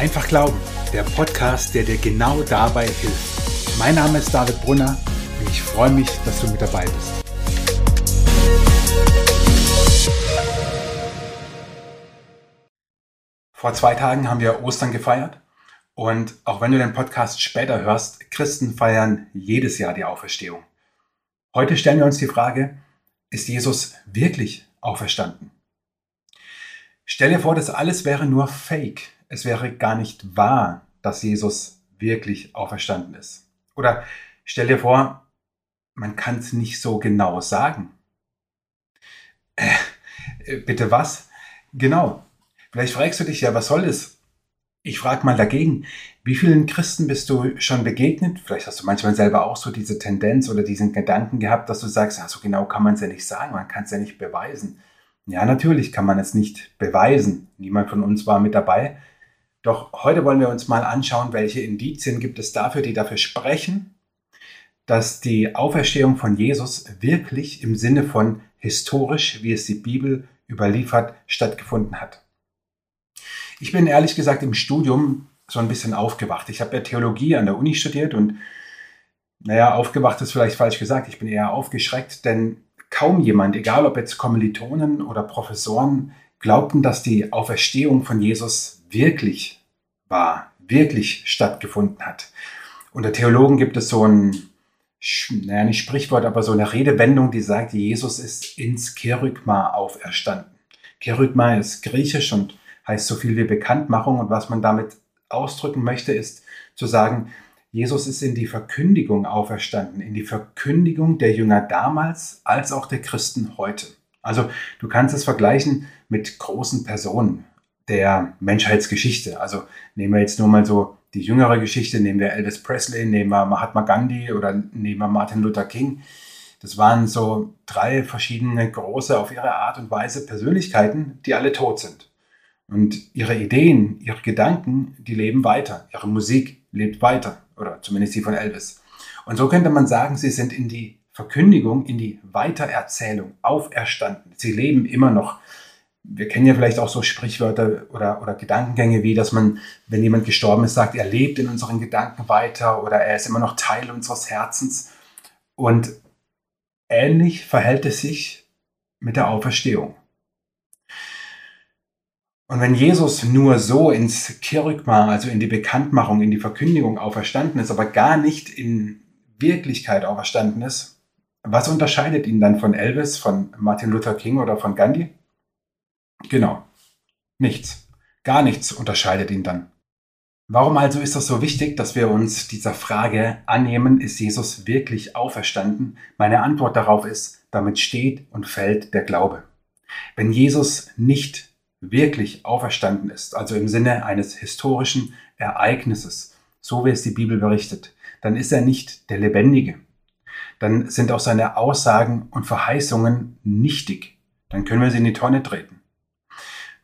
Einfach Glauben, der Podcast, der dir genau dabei hilft. Mein Name ist David Brunner und ich freue mich, dass du mit dabei bist. Vor zwei Tagen haben wir Ostern gefeiert und auch wenn du den Podcast später hörst, Christen feiern jedes Jahr die Auferstehung. Heute stellen wir uns die Frage, ist Jesus wirklich auferstanden? Stell dir vor, das alles wäre nur Fake. Es wäre gar nicht wahr, dass Jesus wirklich auferstanden ist. Oder stell dir vor, man kann es nicht so genau sagen. Äh, äh, bitte was? Genau. Vielleicht fragst du dich ja, was soll das? Ich frage mal dagegen, wie vielen Christen bist du schon begegnet? Vielleicht hast du manchmal selber auch so diese Tendenz oder diesen Gedanken gehabt, dass du sagst, ja, so genau kann man es ja nicht sagen, man kann es ja nicht beweisen. Ja, natürlich kann man es nicht beweisen. Niemand von uns war mit dabei. Doch heute wollen wir uns mal anschauen, welche Indizien gibt es dafür, die dafür sprechen, dass die Auferstehung von Jesus wirklich im Sinne von historisch, wie es die Bibel überliefert, stattgefunden hat. Ich bin ehrlich gesagt im Studium so ein bisschen aufgewacht. Ich habe ja Theologie an der Uni studiert und naja, aufgewacht ist vielleicht falsch gesagt. Ich bin eher aufgeschreckt, denn kaum jemand, egal ob jetzt Kommilitonen oder Professoren, glaubten, dass die Auferstehung von Jesus wirklich war, wirklich stattgefunden hat. Unter Theologen gibt es so ein, naja, nicht Sprichwort, aber so eine Redewendung, die sagt, Jesus ist ins Kerygma auferstanden. Kerygma ist griechisch und heißt so viel wie Bekanntmachung und was man damit ausdrücken möchte, ist zu sagen, Jesus ist in die Verkündigung auferstanden, in die Verkündigung der Jünger damals als auch der Christen heute. Also du kannst es vergleichen mit großen Personen der Menschheitsgeschichte. Also nehmen wir jetzt nur mal so die jüngere Geschichte, nehmen wir Elvis Presley, nehmen wir Mahatma Gandhi oder nehmen wir Martin Luther King. Das waren so drei verschiedene große, auf ihre Art und Weise Persönlichkeiten, die alle tot sind. Und ihre Ideen, ihre Gedanken, die leben weiter. Ihre Musik lebt weiter oder zumindest die von Elvis. Und so könnte man sagen, sie sind in die Verkündigung, in die Weitererzählung auferstanden. Sie leben immer noch. Wir kennen ja vielleicht auch so Sprichwörter oder, oder Gedankengänge wie, dass man, wenn jemand gestorben ist, sagt, er lebt in unseren Gedanken weiter oder er ist immer noch Teil unseres Herzens. Und ähnlich verhält es sich mit der Auferstehung. Und wenn Jesus nur so ins Kirchma, also in die Bekanntmachung, in die Verkündigung auferstanden ist, aber gar nicht in Wirklichkeit auferstanden ist, was unterscheidet ihn dann von Elvis, von Martin Luther King oder von Gandhi? Genau, nichts. Gar nichts unterscheidet ihn dann. Warum also ist es so wichtig, dass wir uns dieser Frage annehmen, ist Jesus wirklich auferstanden? Meine Antwort darauf ist, damit steht und fällt der Glaube. Wenn Jesus nicht wirklich auferstanden ist, also im Sinne eines historischen Ereignisses, so wie es die Bibel berichtet, dann ist er nicht der Lebendige. Dann sind auch seine Aussagen und Verheißungen nichtig. Dann können wir sie in die Tonne treten.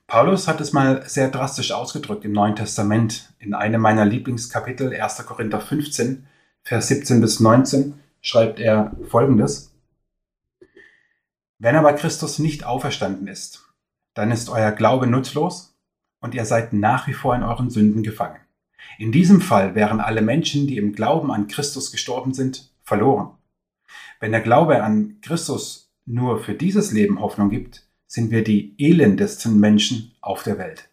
Paulus hat es mal sehr drastisch ausgedrückt im Neuen Testament. In einem meiner Lieblingskapitel, 1. Korinther 15, Vers 17 bis 19, schreibt er folgendes. Wenn aber Christus nicht auferstanden ist, dann ist euer Glaube nutzlos und ihr seid nach wie vor in euren Sünden gefangen. In diesem Fall wären alle Menschen, die im Glauben an Christus gestorben sind, verloren. Wenn der Glaube an Christus nur für dieses Leben Hoffnung gibt, sind wir die elendesten Menschen auf der Welt.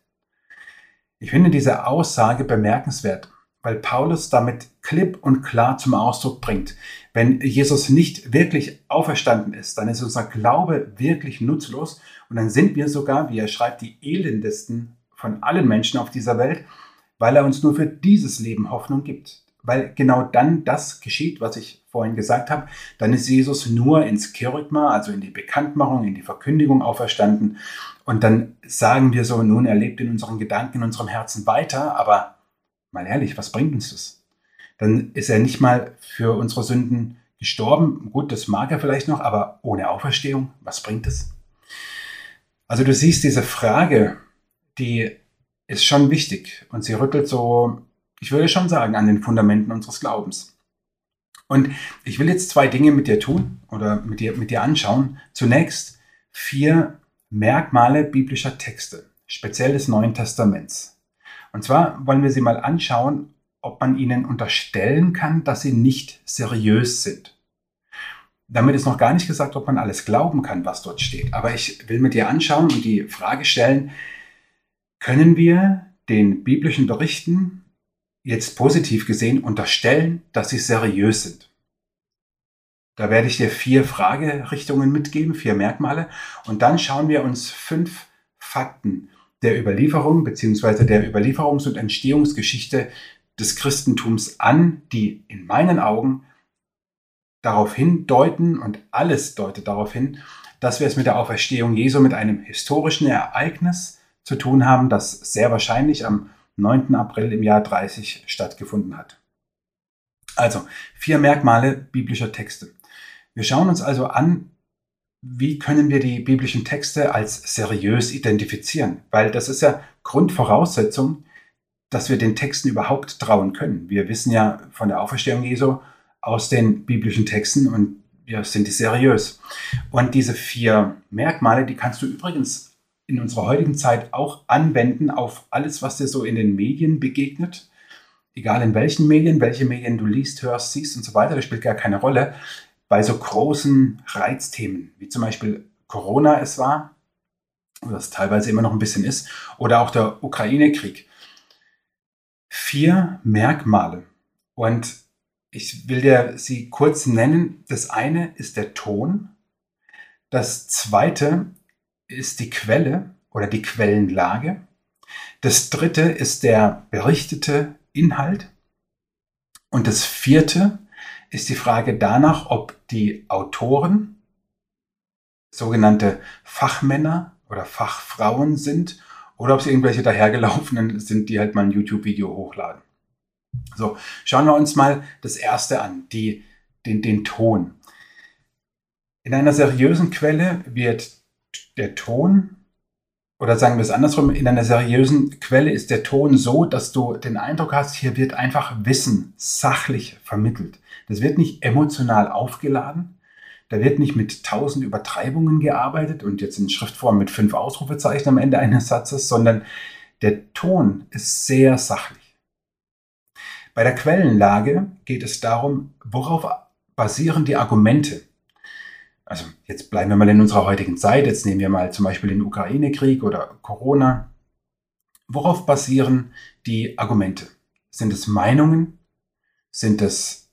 Ich finde diese Aussage bemerkenswert, weil Paulus damit klipp und klar zum Ausdruck bringt, wenn Jesus nicht wirklich auferstanden ist, dann ist unser Glaube wirklich nutzlos und dann sind wir sogar, wie er schreibt, die elendesten von allen Menschen auf dieser Welt, weil er uns nur für dieses Leben Hoffnung gibt. Weil genau dann das geschieht, was ich vorhin gesagt habe. Dann ist Jesus nur ins Kerygma, also in die Bekanntmachung, in die Verkündigung auferstanden. Und dann sagen wir so, nun, er lebt in unseren Gedanken, in unserem Herzen weiter. Aber mal ehrlich, was bringt uns das? dann ist er nicht mal für unsere Sünden gestorben. Gut, das mag er vielleicht noch, aber ohne Auferstehung, was bringt es? Also du siehst, diese Frage, die ist schon wichtig und sie rüttelt so, ich würde schon sagen, an den Fundamenten unseres Glaubens. Und ich will jetzt zwei Dinge mit dir tun oder mit dir, mit dir anschauen. Zunächst vier Merkmale biblischer Texte, speziell des Neuen Testaments Und zwar wollen wir sie mal anschauen, ob man ihnen unterstellen kann, dass sie nicht seriös sind. Damit ist noch gar nicht gesagt, ob man alles glauben kann, was dort steht. Aber ich will mit dir anschauen und die Frage stellen, können wir den biblischen Berichten jetzt positiv gesehen unterstellen, dass sie seriös sind? Da werde ich dir vier Fragerichtungen mitgeben, vier Merkmale. Und dann schauen wir uns fünf Fakten der Überlieferung bzw. der Überlieferungs- und Entstehungsgeschichte des Christentums an, die in meinen Augen darauf hindeuten und alles deutet darauf hin, dass wir es mit der Auferstehung Jesu mit einem historischen Ereignis zu tun haben, das sehr wahrscheinlich am 9. April im Jahr 30 stattgefunden hat. Also vier Merkmale biblischer Texte. Wir schauen uns also an, wie können wir die biblischen Texte als seriös identifizieren, weil das ist ja Grundvoraussetzung, dass wir den Texten überhaupt trauen können. Wir wissen ja von der Auferstehung Jesu aus den biblischen Texten und ja, sind die seriös. Und diese vier Merkmale, die kannst du übrigens in unserer heutigen Zeit auch anwenden auf alles, was dir so in den Medien begegnet. Egal in welchen Medien, welche Medien du liest, hörst, siehst und so weiter, das spielt gar keine Rolle. Bei so großen Reizthemen, wie zum Beispiel Corona es war, oder es teilweise immer noch ein bisschen ist, oder auch der Ukraine-Krieg. Vier Merkmale. Und ich will dir sie kurz nennen. Das eine ist der Ton. Das zweite ist die Quelle oder die Quellenlage. Das dritte ist der berichtete Inhalt. Und das vierte ist die Frage danach, ob die Autoren sogenannte Fachmänner oder Fachfrauen sind oder ob sie irgendwelche dahergelaufenen sind, die halt mal ein YouTube-Video hochladen. So, schauen wir uns mal das erste an, die, den, den Ton. In einer seriösen Quelle wird der Ton, oder sagen wir es andersrum, in einer seriösen Quelle ist der Ton so, dass du den Eindruck hast, hier wird einfach Wissen sachlich vermittelt. Das wird nicht emotional aufgeladen, da wird nicht mit tausend Übertreibungen gearbeitet und jetzt in Schriftform mit fünf Ausrufezeichen am Ende eines Satzes, sondern der Ton ist sehr sachlich. Bei der Quellenlage geht es darum, worauf basieren die Argumente. Also jetzt bleiben wir mal in unserer heutigen Zeit, jetzt nehmen wir mal zum Beispiel den Ukraine-Krieg oder Corona. Worauf basieren die Argumente? Sind es Meinungen? Sind es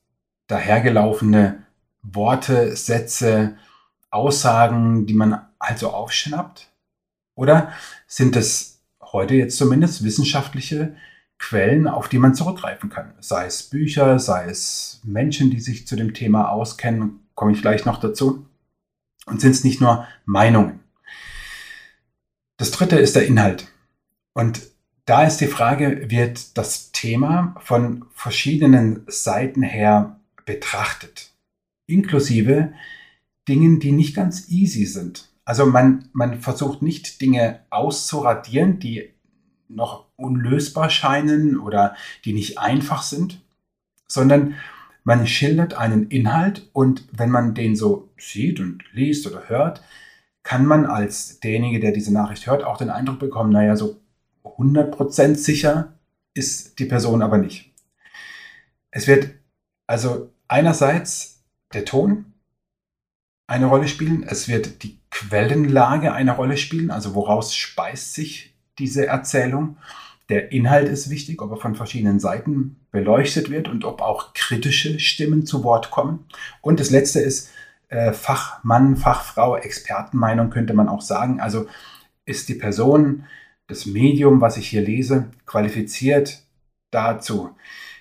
dahergelaufene Worte, Sätze, Aussagen, die man also aufschnappt? Oder sind es heute jetzt zumindest wissenschaftliche Quellen, auf die man zurückgreifen kann. Sei es Bücher, sei es Menschen, die sich zu dem Thema auskennen, komme ich gleich noch dazu. Und sind es nicht nur Meinungen. Das dritte ist der Inhalt. Und da ist die Frage, wird das Thema von verschiedenen Seiten her betrachtet, inklusive Dingen, die nicht ganz easy sind. Also man, man versucht nicht Dinge auszuradieren, die noch unlösbar scheinen oder die nicht einfach sind, sondern man schildert einen Inhalt und wenn man den so sieht und liest oder hört, kann man als derjenige, der diese Nachricht hört, auch den Eindruck bekommen, naja, so 100% sicher ist die Person aber nicht. Es wird also einerseits der Ton eine Rolle spielen, es wird die Quellenlage eine Rolle spielen, also woraus speist sich diese Erzählung. Der Inhalt ist wichtig, ob er von verschiedenen Seiten beleuchtet wird und ob auch kritische Stimmen zu Wort kommen. Und das Letzte ist äh, Fachmann, Fachfrau, Expertenmeinung könnte man auch sagen. Also ist die Person, das Medium, was ich hier lese, qualifiziert dazu,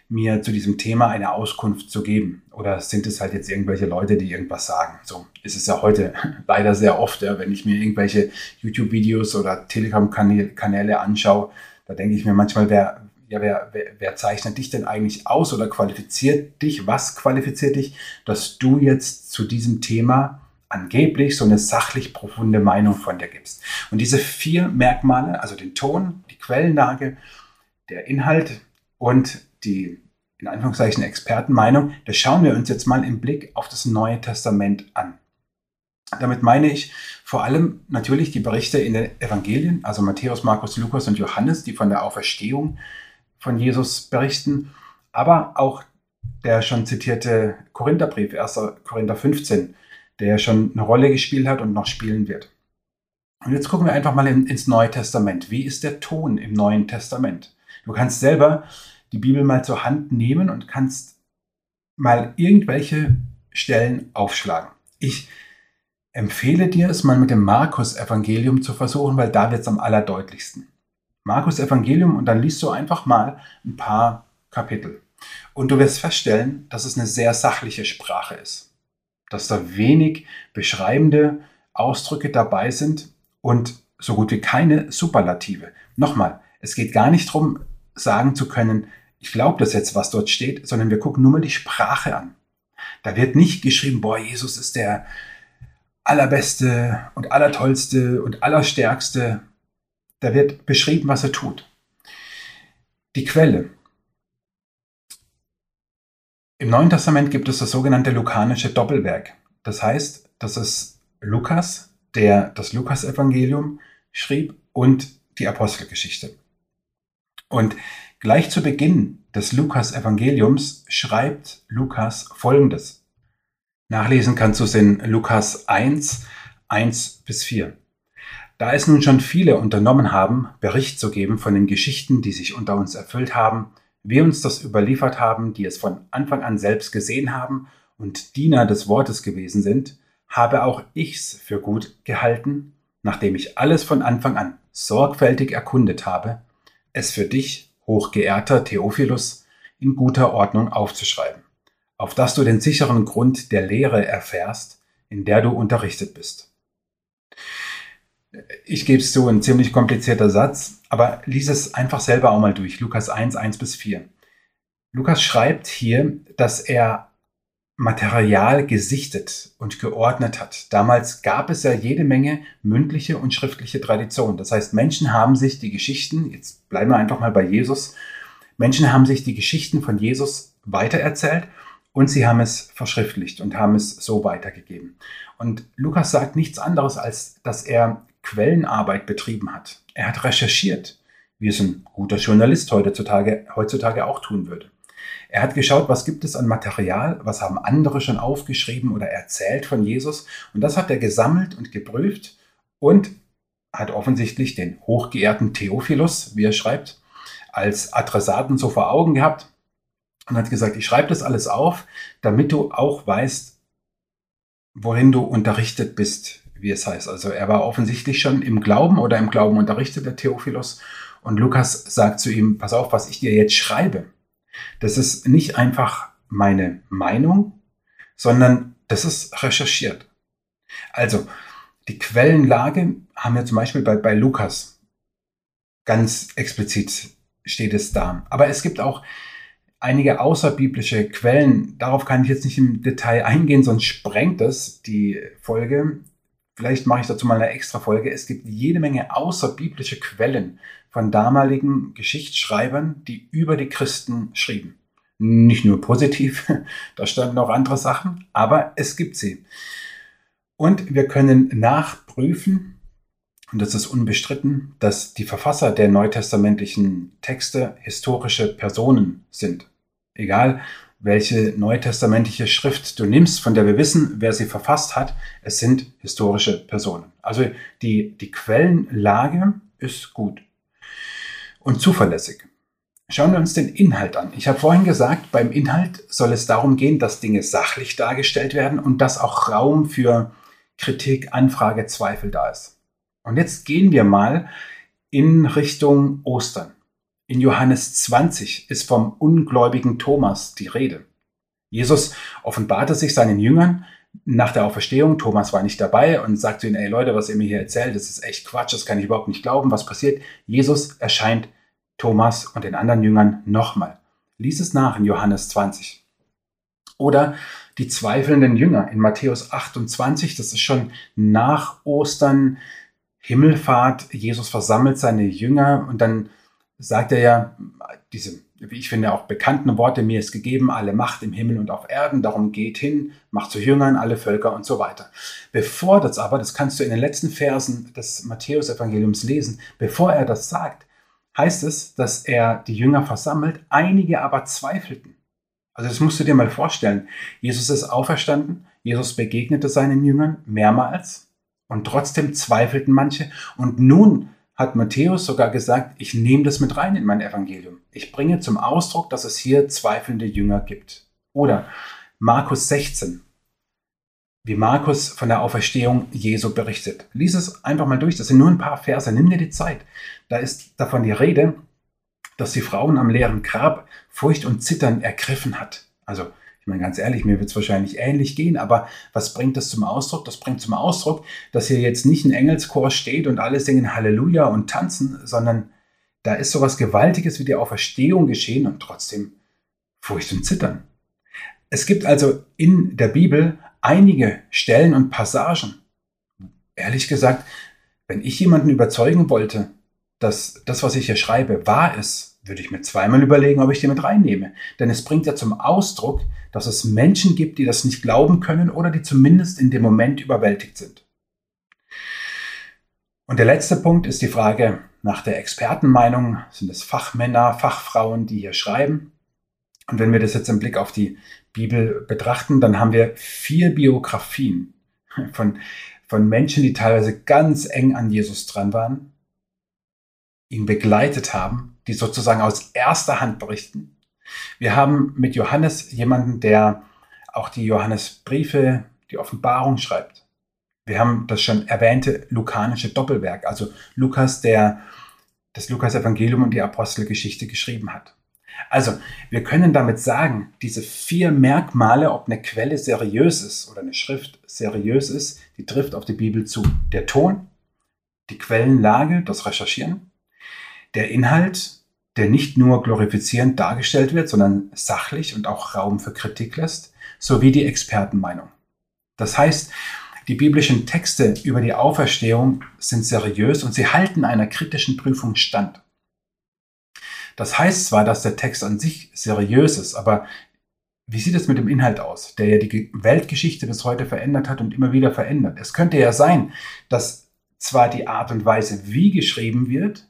mir zu diesem Thema eine Auskunft zu geben? Oder sind es halt jetzt irgendwelche Leute, die irgendwas sagen? So ist es ja heute leider sehr oft, ja, wenn ich mir irgendwelche YouTube-Videos oder Telegram-Kanäle anschaue, da denke ich mir manchmal, wer, ja, wer, wer, wer zeichnet dich denn eigentlich aus oder qualifiziert dich? Was qualifiziert dich, dass du jetzt zu diesem Thema angeblich so eine sachlich profunde Meinung von dir gibst? Und diese vier Merkmale, also den Ton, die Quellenlage, der Inhalt und die in Anführungszeichen Expertenmeinung, das schauen wir uns jetzt mal im Blick auf das Neue Testament an. Damit meine ich vor allem natürlich die Berichte in den Evangelien, also Matthäus, Markus, Lukas und Johannes, die von der Auferstehung von Jesus berichten, aber auch der schon zitierte Korintherbrief, 1. Korinther 15, der schon eine Rolle gespielt hat und noch spielen wird. Und jetzt gucken wir einfach mal in, ins Neue Testament. Wie ist der Ton im Neuen Testament? Du kannst selber die Bibel mal zur Hand nehmen und kannst mal irgendwelche Stellen aufschlagen. Ich empfehle dir es mal mit dem Markus-Evangelium zu versuchen, weil da wird es am allerdeutlichsten. Markus-Evangelium und dann liest du einfach mal ein paar Kapitel. Und du wirst feststellen, dass es eine sehr sachliche Sprache ist. Dass da wenig beschreibende Ausdrücke dabei sind und so gut wie keine Superlative. Nochmal, es geht gar nicht darum, sagen zu können, ich glaube das jetzt, was dort steht, sondern wir gucken nur mal die Sprache an. Da wird nicht geschrieben, boah, Jesus ist der allerbeste und allertollste und allerstärkste. Da wird beschrieben, was er tut. Die Quelle. Im Neuen Testament gibt es das sogenannte lukanische Doppelwerk. Das heißt, das ist Lukas, der das Lukasevangelium schrieb und die Apostelgeschichte. Und gleich zu Beginn des Lukas-Evangeliums schreibt Lukas folgendes. Nachlesen kannst du es in Lukas 1, 1 bis 4. Da es nun schon viele unternommen haben, Bericht zu geben von den Geschichten, die sich unter uns erfüllt haben, wir uns das überliefert haben, die es von Anfang an selbst gesehen haben und Diener des Wortes gewesen sind, habe auch ich's für gut gehalten, nachdem ich alles von Anfang an sorgfältig erkundet habe, es für dich, hochgeehrter Theophilus, in guter Ordnung aufzuschreiben, auf dass du den sicheren Grund der Lehre erfährst, in der du unterrichtet bist. Ich gebe es zu, ein ziemlich komplizierter Satz, aber lies es einfach selber auch mal durch. Lukas 1, 1 bis 4. Lukas schreibt hier, dass er Material gesichtet und geordnet hat. Damals gab es ja jede Menge mündliche und schriftliche Tradition. Das heißt, Menschen haben sich die Geschichten, jetzt bleiben wir einfach mal bei Jesus, Menschen haben sich die Geschichten von Jesus weitererzählt und sie haben es verschriftlicht und haben es so weitergegeben. Und Lukas sagt nichts anderes, als dass er Quellenarbeit betrieben hat. Er hat recherchiert, wie es ein guter Journalist heutzutage, heutzutage auch tun würde. Er hat geschaut, was gibt es an Material, was haben andere schon aufgeschrieben oder erzählt von Jesus. Und das hat er gesammelt und geprüft und hat offensichtlich den hochgeehrten Theophilus, wie er schreibt, als Adressaten so vor Augen gehabt und hat gesagt, ich schreibe das alles auf, damit du auch weißt, worin du unterrichtet bist, wie es heißt. Also er war offensichtlich schon im Glauben oder im Glauben unterrichtet, der Theophilus. Und Lukas sagt zu ihm, pass auf, was ich dir jetzt schreibe. Das ist nicht einfach meine Meinung, sondern das ist recherchiert. Also, die Quellenlage haben wir zum Beispiel bei, bei Lukas ganz explizit steht es da. Aber es gibt auch einige außerbiblische Quellen. Darauf kann ich jetzt nicht im Detail eingehen, sonst sprengt es die Folge. Vielleicht mache ich dazu mal eine extra Folge. Es gibt jede Menge außerbiblische Quellen von damaligen Geschichtsschreibern, die über die Christen schrieben. Nicht nur positiv, da standen auch andere Sachen, aber es gibt sie. Und wir können nachprüfen, und das ist unbestritten, dass die Verfasser der neutestamentlichen Texte historische Personen sind. Egal, welche neutestamentliche Schrift du nimmst, von der wir wissen, wer sie verfasst hat, es sind historische Personen. Also die, die Quellenlage ist gut und zuverlässig. Schauen wir uns den Inhalt an. Ich habe vorhin gesagt, beim Inhalt soll es darum gehen, dass Dinge sachlich dargestellt werden und dass auch Raum für Kritik, Anfrage, Zweifel da ist. Und jetzt gehen wir mal in Richtung Ostern. In Johannes 20 ist vom ungläubigen Thomas die Rede. Jesus offenbarte sich seinen Jüngern nach der Auferstehung. Thomas war nicht dabei und sagt zu ihnen, ey Leute, was ihr mir hier erzählt, das ist echt Quatsch, das kann ich überhaupt nicht glauben. Was passiert? Jesus erscheint Thomas und den anderen Jüngern nochmal. Lies es nach in Johannes 20. Oder die zweifelnden Jünger in Matthäus 28, das ist schon nach Ostern, Himmelfahrt. Jesus versammelt seine Jünger und dann sagt er ja, diese wie ich finde, auch bekannten Worte, mir ist gegeben alle Macht im Himmel und auf Erden, darum geht hin, macht zu Jüngern alle Völker und so weiter. Bevor das aber, das kannst du in den letzten Versen des Matthäus-Evangeliums lesen, bevor er das sagt, heißt es, dass er die Jünger versammelt, einige aber zweifelten. Also das musst du dir mal vorstellen. Jesus ist auferstanden, Jesus begegnete seinen Jüngern mehrmals und trotzdem zweifelten manche und nun hat Matthäus sogar gesagt, ich nehme das mit rein in mein Evangelium. Ich bringe zum Ausdruck, dass es hier zweifelnde Jünger gibt. Oder Markus 16, wie Markus von der Auferstehung Jesu berichtet. Lies es einfach mal durch, das sind nur ein paar Verse, nimm dir die Zeit. Da ist davon die Rede, dass die Frauen am leeren Grab Furcht und Zittern ergriffen hat. Also meine, ganz ehrlich, mir wird es wahrscheinlich ähnlich gehen, aber was bringt das zum Ausdruck? Das bringt zum Ausdruck, dass hier jetzt nicht ein Engelschor steht und alle singen Halleluja und tanzen, sondern da ist sowas Gewaltiges wie die Auferstehung geschehen und trotzdem Furcht und Zittern. Es gibt also in der Bibel einige Stellen und Passagen. Ehrlich gesagt, wenn ich jemanden überzeugen wollte, dass das, was ich hier schreibe, wahr ist, würde ich mir zweimal überlegen, ob ich die mit reinnehme. Denn es bringt ja zum Ausdruck, dass es Menschen gibt, die das nicht glauben können oder die zumindest in dem Moment überwältigt sind. Und der letzte Punkt ist die Frage nach der Expertenmeinung. Sind es Fachmänner, Fachfrauen, die hier schreiben? Und wenn wir das jetzt im Blick auf die Bibel betrachten, dann haben wir vier Biografien von, von Menschen, die teilweise ganz eng an Jesus dran waren, ihn begleitet haben, die sozusagen aus erster Hand berichten wir haben mit Johannes jemanden, der auch die Johannesbriefe, die Offenbarung schreibt. Wir haben das schon erwähnte lukanische Doppelwerk, also Lukas, der das Lukas-Evangelium und die Apostelgeschichte geschrieben hat. Also, wir können damit sagen, diese vier Merkmale, ob eine Quelle seriös ist oder eine Schrift seriös ist, die trifft auf die Bibel zu. Der Ton, die Quellenlage, das Recherchieren, der Inhalt, der nicht nur glorifizierend dargestellt wird, sondern sachlich und auch Raum für Kritik lässt, sowie die Expertenmeinung. Das heißt, die biblischen Texte über die Auferstehung sind seriös und sie halten einer kritischen Prüfung stand. Das heißt zwar, dass der Text an sich seriös ist, aber wie sieht es mit dem Inhalt aus, der ja die Weltgeschichte bis heute verändert hat und immer wieder verändert? Es könnte ja sein, dass zwar die Art und Weise, wie geschrieben wird,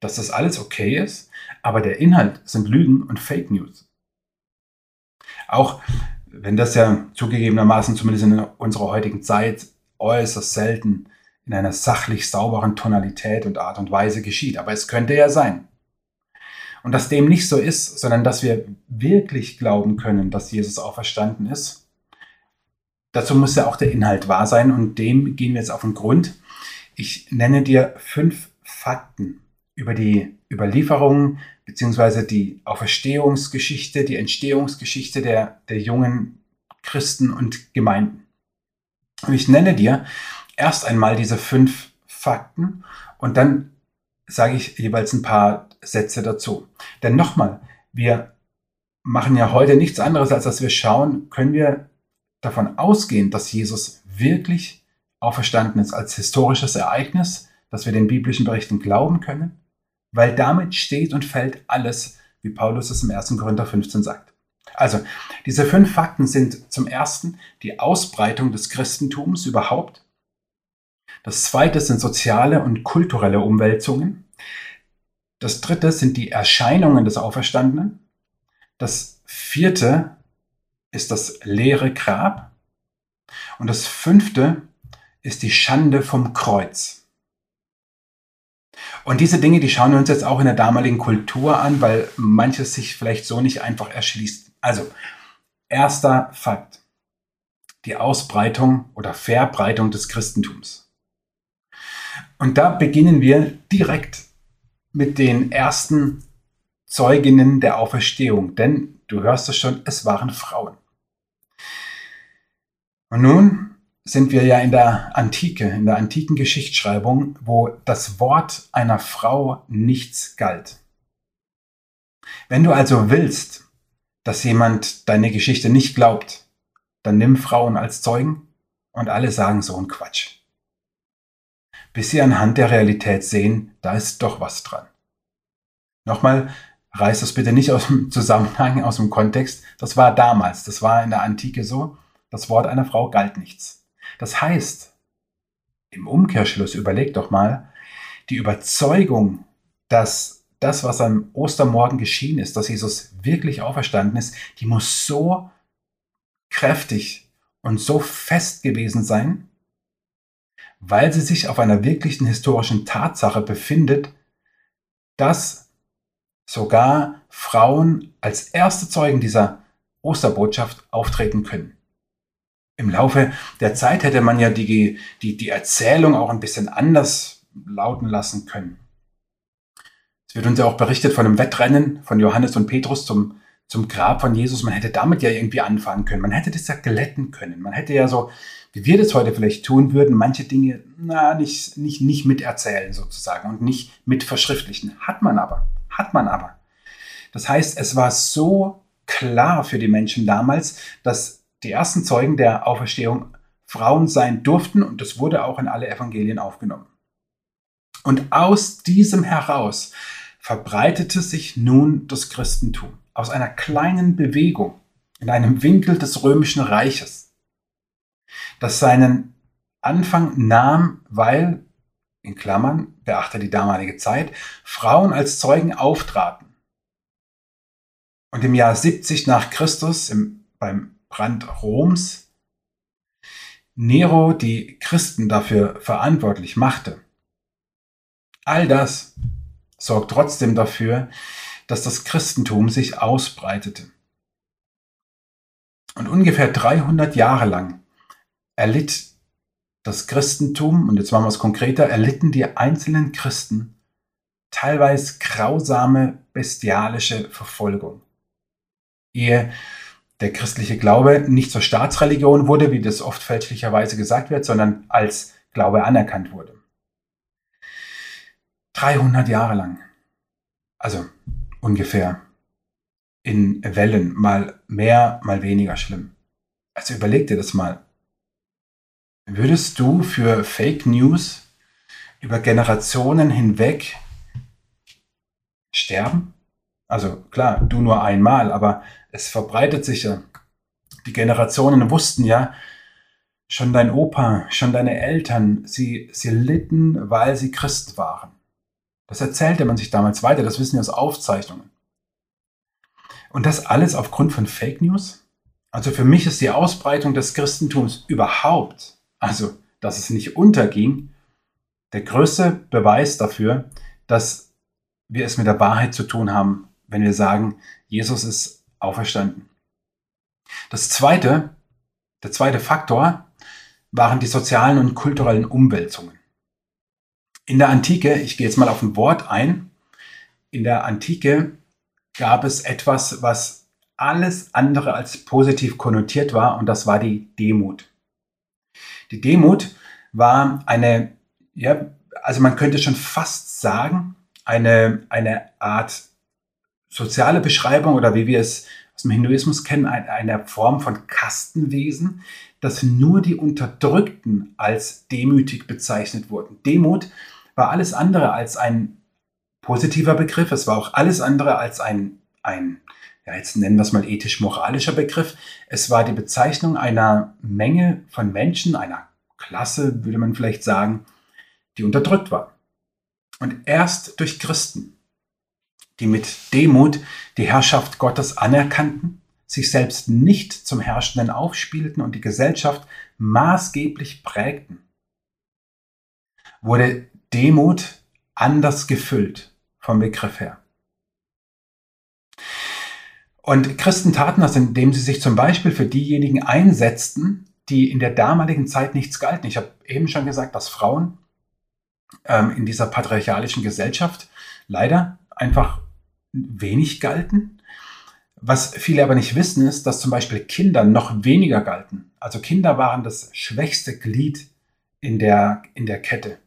dass das alles okay ist, aber der Inhalt sind Lügen und Fake News. Auch wenn das ja zugegebenermaßen zumindest in unserer heutigen Zeit äußerst selten in einer sachlich sauberen Tonalität und Art und Weise geschieht. Aber es könnte ja sein. Und dass dem nicht so ist, sondern dass wir wirklich glauben können, dass Jesus auferstanden ist, dazu muss ja auch der Inhalt wahr sein und dem gehen wir jetzt auf den Grund. Ich nenne dir fünf Fakten, über die Überlieferung beziehungsweise die Auferstehungsgeschichte, die Entstehungsgeschichte der, der jungen Christen und Gemeinden. Und ich nenne dir erst einmal diese fünf Fakten und dann sage ich jeweils ein paar Sätze dazu. Denn nochmal, wir machen ja heute nichts anderes, als dass wir schauen, können wir davon ausgehen, dass Jesus wirklich auferstanden ist als historisches Ereignis, dass wir den biblischen Berichten glauben können weil damit steht und fällt alles, wie Paulus es im 1. Korinther 15 sagt. Also, diese fünf Fakten sind zum ersten die Ausbreitung des Christentums überhaupt. Das zweite sind soziale und kulturelle Umwälzungen. Das dritte sind die Erscheinungen des Auferstandenen. Das vierte ist das leere Grab. Und das fünfte ist die Schande vom Kreuz. Und diese Dinge, die schauen wir uns jetzt auch in der damaligen Kultur an, weil manches sich vielleicht so nicht einfach erschließt. Also, erster Fakt. Die Ausbreitung oder Verbreitung des Christentums. Und da beginnen wir direkt mit den ersten Zeuginnen der Auferstehung, denn du hörst es schon, es waren Frauen. Und nun sind wir ja in der Antike, in der antiken Geschichtsschreibung, wo das Wort einer Frau nichts galt. Wenn du also willst, dass jemand deine Geschichte nicht glaubt, dann nimm Frauen als Zeugen und alle sagen so ein Quatsch. Bis sie anhand der Realität sehen, da ist doch was dran. Nochmal, reißt das bitte nicht aus dem Zusammenhang, aus dem Kontext. Das war damals, das war in der Antike so. Das Wort einer Frau galt nichts. Das heißt, im Umkehrschluss überleg doch mal, die Überzeugung, dass das, was am Ostermorgen geschehen ist, dass Jesus wirklich auferstanden ist, die muss so kräftig und so fest gewesen sein, weil sie sich auf einer wirklichen historischen Tatsache befindet, dass sogar Frauen als erste Zeugen dieser Osterbotschaft auftreten können. Im Laufe der Zeit hätte man ja die, die, die Erzählung auch ein bisschen anders lauten lassen können. Es wird uns ja auch berichtet von einem Wettrennen von Johannes und Petrus zum, zum Grab von Jesus. Man hätte damit ja irgendwie anfangen können. Man hätte das ja glätten können. Man hätte ja so wie wir das heute vielleicht tun würden, manche Dinge na, nicht, nicht, nicht miterzählen sozusagen und nicht mit verschriftlichen. Hat man aber. Hat man aber. Das heißt, es war so klar für die Menschen damals, dass die ersten Zeugen der Auferstehung Frauen sein durften und das wurde auch in alle Evangelien aufgenommen. Und aus diesem heraus verbreitete sich nun das Christentum aus einer kleinen Bewegung in einem Winkel des römischen Reiches das seinen Anfang nahm, weil, in Klammern, beachte die damalige Zeit, Frauen als Zeugen auftraten. Und im Jahr 70 nach Christus, im, beim Brand Roms, Nero die Christen dafür verantwortlich machte. All das sorgt trotzdem dafür, dass das Christentum sich ausbreitete. Und ungefähr 300 Jahre lang erlitt das Christentum, und jetzt machen wir es konkreter, erlitten die einzelnen Christen teilweise grausame, bestialische Verfolgung. Ehe der christliche Glaube nicht zur Staatsreligion wurde, wie das oft fälschlicherweise gesagt wird, sondern als Glaube anerkannt wurde. 300 Jahre lang. Also ungefähr. In Wellen, mal mehr, mal weniger schlimm. Also überleg dir das mal. Würdest du für Fake News über Generationen hinweg sterben? Also klar, du nur einmal, aber es verbreitet sich ja. Die Generationen wussten ja, schon dein Opa, schon deine Eltern, sie, sie litten, weil sie Christ waren. Das erzählte man sich damals weiter, das wissen wir aus Aufzeichnungen. Und das alles aufgrund von Fake News? Also für mich ist die Ausbreitung des Christentums überhaupt also dass es nicht unterging, der größte Beweis dafür, dass wir es mit der Wahrheit zu tun haben, wenn wir sagen, Jesus ist auferstanden. Das zweite, der zweite Faktor waren die sozialen und kulturellen Umwälzungen. In der Antike, ich gehe jetzt mal auf ein Wort ein, in der Antike gab es etwas, was alles andere als positiv konnotiert war, und das war die Demut. Die Demut war eine, ja, also man könnte schon fast sagen, eine, eine Art soziale Beschreibung oder wie wir es aus dem Hinduismus kennen, eine Form von Kastenwesen, dass nur die Unterdrückten als demütig bezeichnet wurden. Demut war alles andere als ein positiver Begriff, es war auch alles andere als ein, ein ja, jetzt nennen wir es mal ethisch-moralischer Begriff. Es war die Bezeichnung einer Menge von Menschen, einer Klasse, würde man vielleicht sagen, die unterdrückt war. Und erst durch Christen, die mit Demut die Herrschaft Gottes anerkannten, sich selbst nicht zum Herrschenden aufspielten und die Gesellschaft maßgeblich prägten, wurde Demut anders gefüllt vom Begriff her. Und Christen taten das, indem sie sich zum Beispiel für diejenigen einsetzten, die in der damaligen Zeit nichts galten. Ich habe eben schon gesagt, dass Frauen ähm, in dieser patriarchalischen Gesellschaft leider einfach wenig galten. Was viele aber nicht wissen, ist, dass zum Beispiel Kinder noch weniger galten. Also Kinder waren das schwächste Glied in der, in der Kette.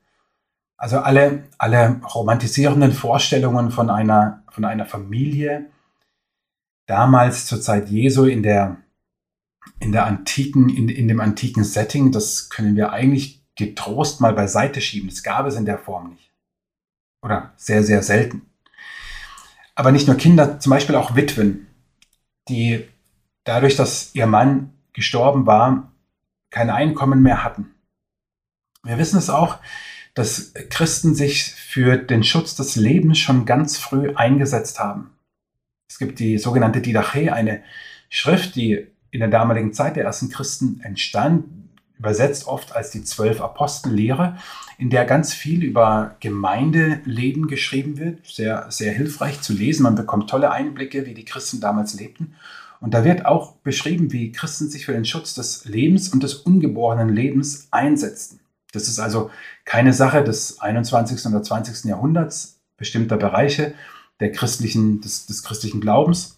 Also alle, alle romantisierenden Vorstellungen von einer, von einer Familie, damals zur Zeit Jesu in der, in der antiken, in, in dem antiken Setting, das können wir eigentlich getrost mal beiseite schieben. Das gab es in der Form nicht. Oder sehr, sehr selten. Aber nicht nur Kinder, zum Beispiel auch Witwen, die dadurch, dass ihr Mann gestorben war, kein Einkommen mehr hatten. Wir wissen es auch, dass Christen sich für den Schutz des Lebens schon ganz früh eingesetzt haben. Es gibt die sogenannte Didache, eine Schrift, die in der damaligen Zeit der ersten Christen entstand, übersetzt oft als die zwölf Apostellehre, in der ganz viel über Gemeindeleben geschrieben wird. Sehr, sehr hilfreich zu lesen. Man bekommt tolle Einblicke, wie die Christen damals lebten. Und da wird auch beschrieben, wie Christen sich für den Schutz des Lebens und des ungeborenen Lebens einsetzten. Das ist also keine Sache des 21. oder 20. Jahrhunderts, bestimmter Bereiche der christlichen, des, des christlichen Glaubens,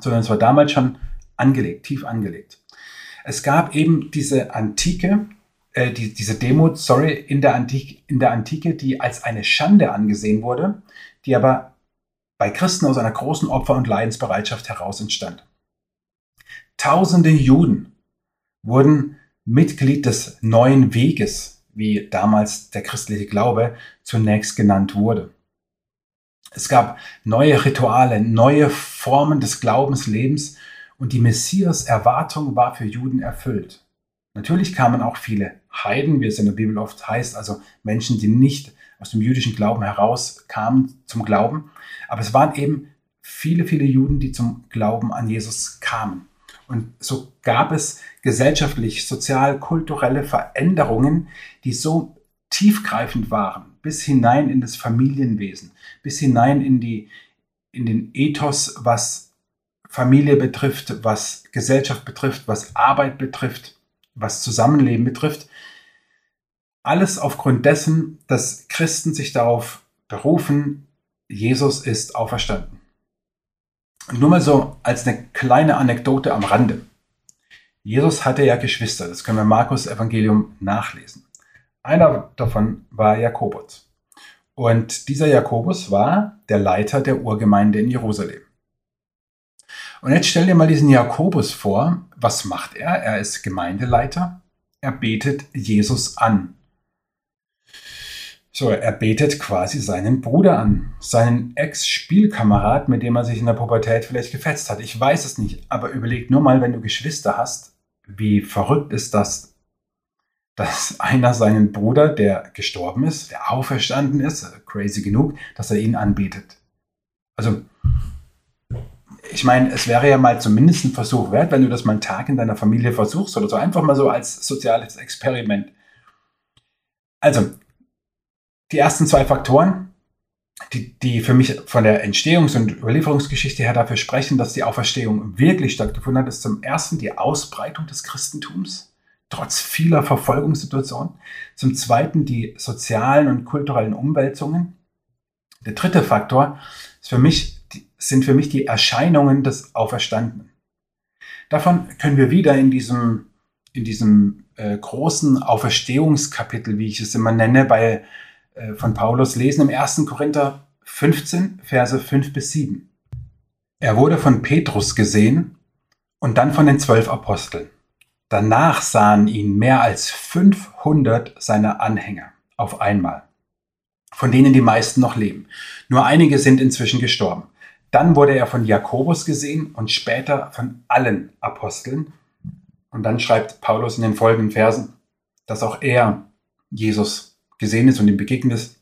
sondern es war damals schon angelegt, tief angelegt. Es gab eben diese Antike, äh, die, diese Demut, sorry, in der, Antike, in der Antike, die als eine Schande angesehen wurde, die aber bei Christen aus einer großen Opfer- und Leidensbereitschaft heraus entstand. Tausende Juden wurden Mitglied des neuen Weges, wie damals der christliche Glaube zunächst genannt wurde. Es gab neue Rituale, neue Formen des Glaubenslebens und die Messias-Erwartung war für Juden erfüllt. Natürlich kamen auch viele Heiden, wie es in der Bibel oft heißt, also Menschen, die nicht aus dem jüdischen Glauben heraus kamen zum Glauben, aber es waren eben viele, viele Juden, die zum Glauben an Jesus kamen. Und so gab es gesellschaftlich, sozial, kulturelle Veränderungen, die so tiefgreifend waren, bis hinein in das Familienwesen, bis hinein in, die, in den Ethos, was Familie betrifft, was Gesellschaft betrifft, was Arbeit betrifft, was Zusammenleben betrifft. Alles aufgrund dessen, dass Christen sich darauf berufen, Jesus ist auferstanden. Nur mal so als eine kleine Anekdote am Rande. Jesus hatte ja Geschwister, das können wir im Markus Evangelium nachlesen. Einer davon war Jakobus. Und dieser Jakobus war der Leiter der Urgemeinde in Jerusalem. Und jetzt stell dir mal diesen Jakobus vor. Was macht er? Er ist Gemeindeleiter. Er betet Jesus an. So, er betet quasi seinen Bruder an, seinen Ex-Spielkamerad, mit dem er sich in der Pubertät vielleicht gefetzt hat. Ich weiß es nicht, aber überleg nur mal, wenn du Geschwister hast, wie verrückt ist das, dass einer seinen Bruder, der gestorben ist, der auferstanden ist, crazy genug, dass er ihn anbetet. Also, ich meine, es wäre ja mal zumindest ein Versuch wert, wenn du das mal einen Tag in deiner Familie versuchst oder so, einfach mal so als soziales Experiment. Also, die ersten zwei Faktoren, die, die für mich von der Entstehungs- und Überlieferungsgeschichte her dafür sprechen, dass die Auferstehung wirklich stattgefunden hat, ist zum ersten die Ausbreitung des Christentums, trotz vieler Verfolgungssituationen. Zum zweiten die sozialen und kulturellen Umwälzungen. Der dritte Faktor ist für mich, sind für mich die Erscheinungen des Auferstandenen. Davon können wir wieder in diesem, in diesem äh, großen Auferstehungskapitel, wie ich es immer nenne, bei äh, von Paulus lesen im 1. Korinther 15, Verse 5 bis 7. Er wurde von Petrus gesehen und dann von den zwölf Aposteln. Danach sahen ihn mehr als 500 seiner Anhänger auf einmal, von denen die meisten noch leben. Nur einige sind inzwischen gestorben. Dann wurde er von Jakobus gesehen und später von allen Aposteln. Und dann schreibt Paulus in den folgenden Versen, dass auch er Jesus gesehen ist und ihm begegnet ist.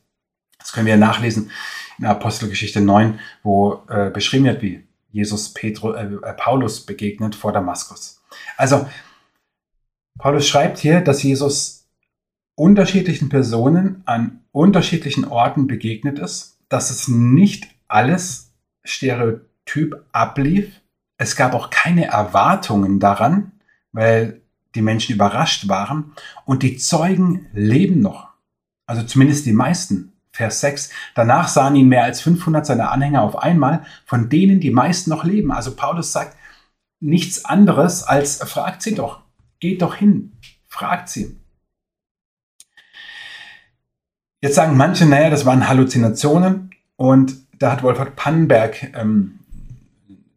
Das können wir nachlesen in Apostelgeschichte 9, wo äh, beschrieben wird, wie Jesus Petru, äh, äh, Paulus begegnet vor Damaskus. Also, Paulus schreibt hier, dass Jesus unterschiedlichen Personen an unterschiedlichen Orten begegnet ist, dass es nicht alles stereotyp ablief. Es gab auch keine Erwartungen daran, weil die Menschen überrascht waren und die Zeugen leben noch. Also zumindest die meisten. Vers 6. Danach sahen ihn mehr als 500 seiner Anhänger auf einmal, von denen die meisten noch leben. Also Paulus sagt nichts anderes als, fragt sie doch, geht doch hin, fragt sie. Jetzt sagen manche, naja, das waren Halluzinationen und da hat Wolfhard Pannenberg, ähm,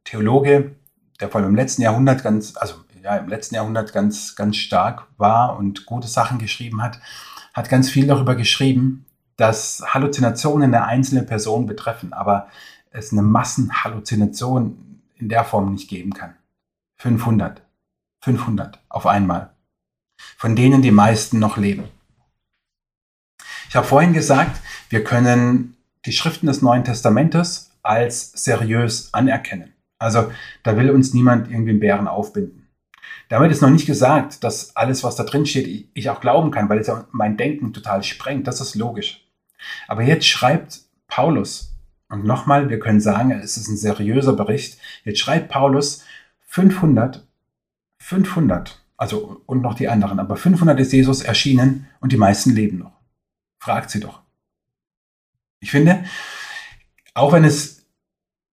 Theologe, der vor allem im letzten Jahrhundert ganz, also ja, im letzten Jahrhundert ganz, ganz stark war und gute Sachen geschrieben hat, hat ganz viel darüber geschrieben, dass Halluzinationen eine einzelne Person betreffen. Aber es eine Massenhalluzination in der Form nicht geben kann. 500. 500 auf einmal. Von denen die meisten noch leben. Ich habe vorhin gesagt, wir können die Schriften des Neuen Testamentes als seriös anerkennen. Also da will uns niemand irgendwie einen Bären aufbinden. Damit ist noch nicht gesagt, dass alles, was da drin steht, ich auch glauben kann, weil es ja mein Denken total sprengt. Das ist logisch. Aber jetzt schreibt Paulus, und nochmal, wir können sagen, es ist ein seriöser Bericht. Jetzt schreibt Paulus 500, 500, also und noch die anderen, aber 500 ist Jesus erschienen und die meisten leben noch. Fragt sie doch. Ich finde, auch wenn es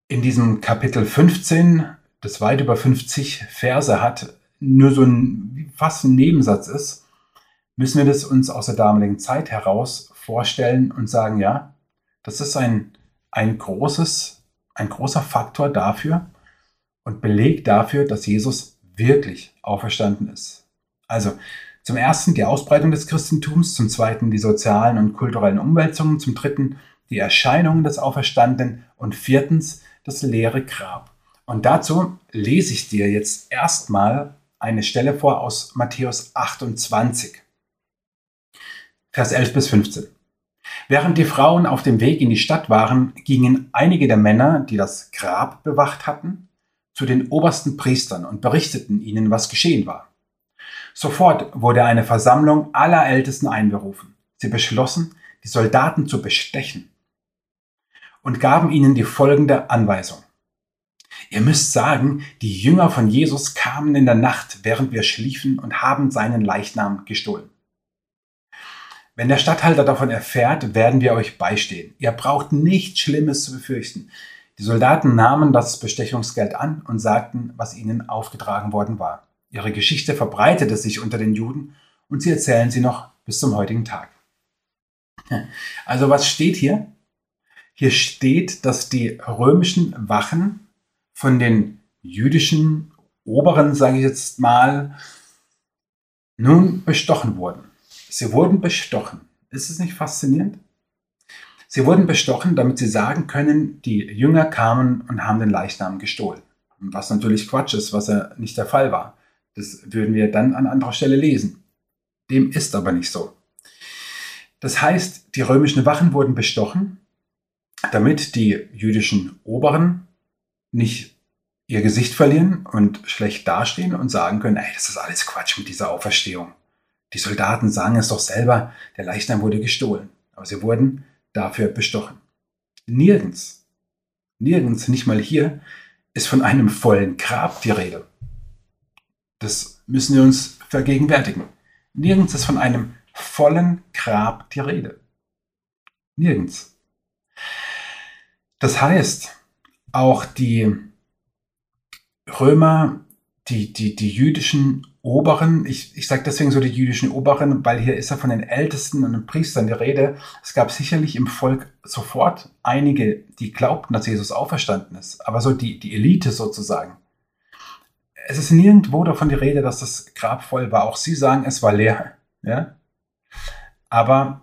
in diesem Kapitel 15, das weit über 50 Verse hat, nur so ein fast ein Nebensatz ist, müssen wir das uns aus der damaligen Zeit heraus vorstellen und sagen, ja, das ist ein, ein großes, ein großer Faktor dafür und Beleg dafür, dass Jesus wirklich auferstanden ist. Also zum ersten die Ausbreitung des Christentums, zum zweiten die sozialen und kulturellen Umwälzungen, zum dritten die Erscheinungen des Auferstandenen und viertens das leere Grab. Und dazu lese ich dir jetzt erstmal eine Stelle vor aus Matthäus 28, Vers 11 bis 15. Während die Frauen auf dem Weg in die Stadt waren, gingen einige der Männer, die das Grab bewacht hatten, zu den obersten Priestern und berichteten ihnen, was geschehen war. Sofort wurde eine Versammlung aller Ältesten einberufen. Sie beschlossen, die Soldaten zu bestechen und gaben ihnen die folgende Anweisung. Ihr müsst sagen, die Jünger von Jesus kamen in der Nacht, während wir schliefen und haben seinen Leichnam gestohlen. Wenn der Statthalter davon erfährt, werden wir euch beistehen. Ihr braucht nichts Schlimmes zu befürchten. Die Soldaten nahmen das Bestechungsgeld an und sagten, was ihnen aufgetragen worden war. Ihre Geschichte verbreitete sich unter den Juden und sie erzählen sie noch bis zum heutigen Tag. Also was steht hier? Hier steht, dass die römischen Wachen von den jüdischen Oberen, sage ich jetzt mal, nun bestochen wurden. Sie wurden bestochen. Ist es nicht faszinierend? Sie wurden bestochen, damit sie sagen können, die Jünger kamen und haben den Leichnam gestohlen. Was natürlich Quatsch ist, was ja nicht der Fall war. Das würden wir dann an anderer Stelle lesen. Dem ist aber nicht so. Das heißt, die römischen Wachen wurden bestochen, damit die jüdischen Oberen nicht ihr Gesicht verlieren und schlecht dastehen und sagen können, ey, das ist alles Quatsch mit dieser Auferstehung. Die Soldaten sagen es doch selber, der Leichnam wurde gestohlen. Aber sie wurden dafür bestochen. Nirgends, nirgends, nicht mal hier, ist von einem vollen Grab die Rede. Das müssen wir uns vergegenwärtigen. Nirgends ist von einem vollen Grab die Rede. Nirgends. Das heißt, auch die Römer, die, die, die jüdischen Oberen, ich, ich sage deswegen so die jüdischen Oberen, weil hier ist ja von den Ältesten und den Priestern die Rede. Es gab sicherlich im Volk sofort einige, die glaubten, dass Jesus auferstanden ist, aber so die, die Elite sozusagen. Es ist nirgendwo davon die Rede, dass das Grab voll war. Auch sie sagen, es war leer. Ja? Aber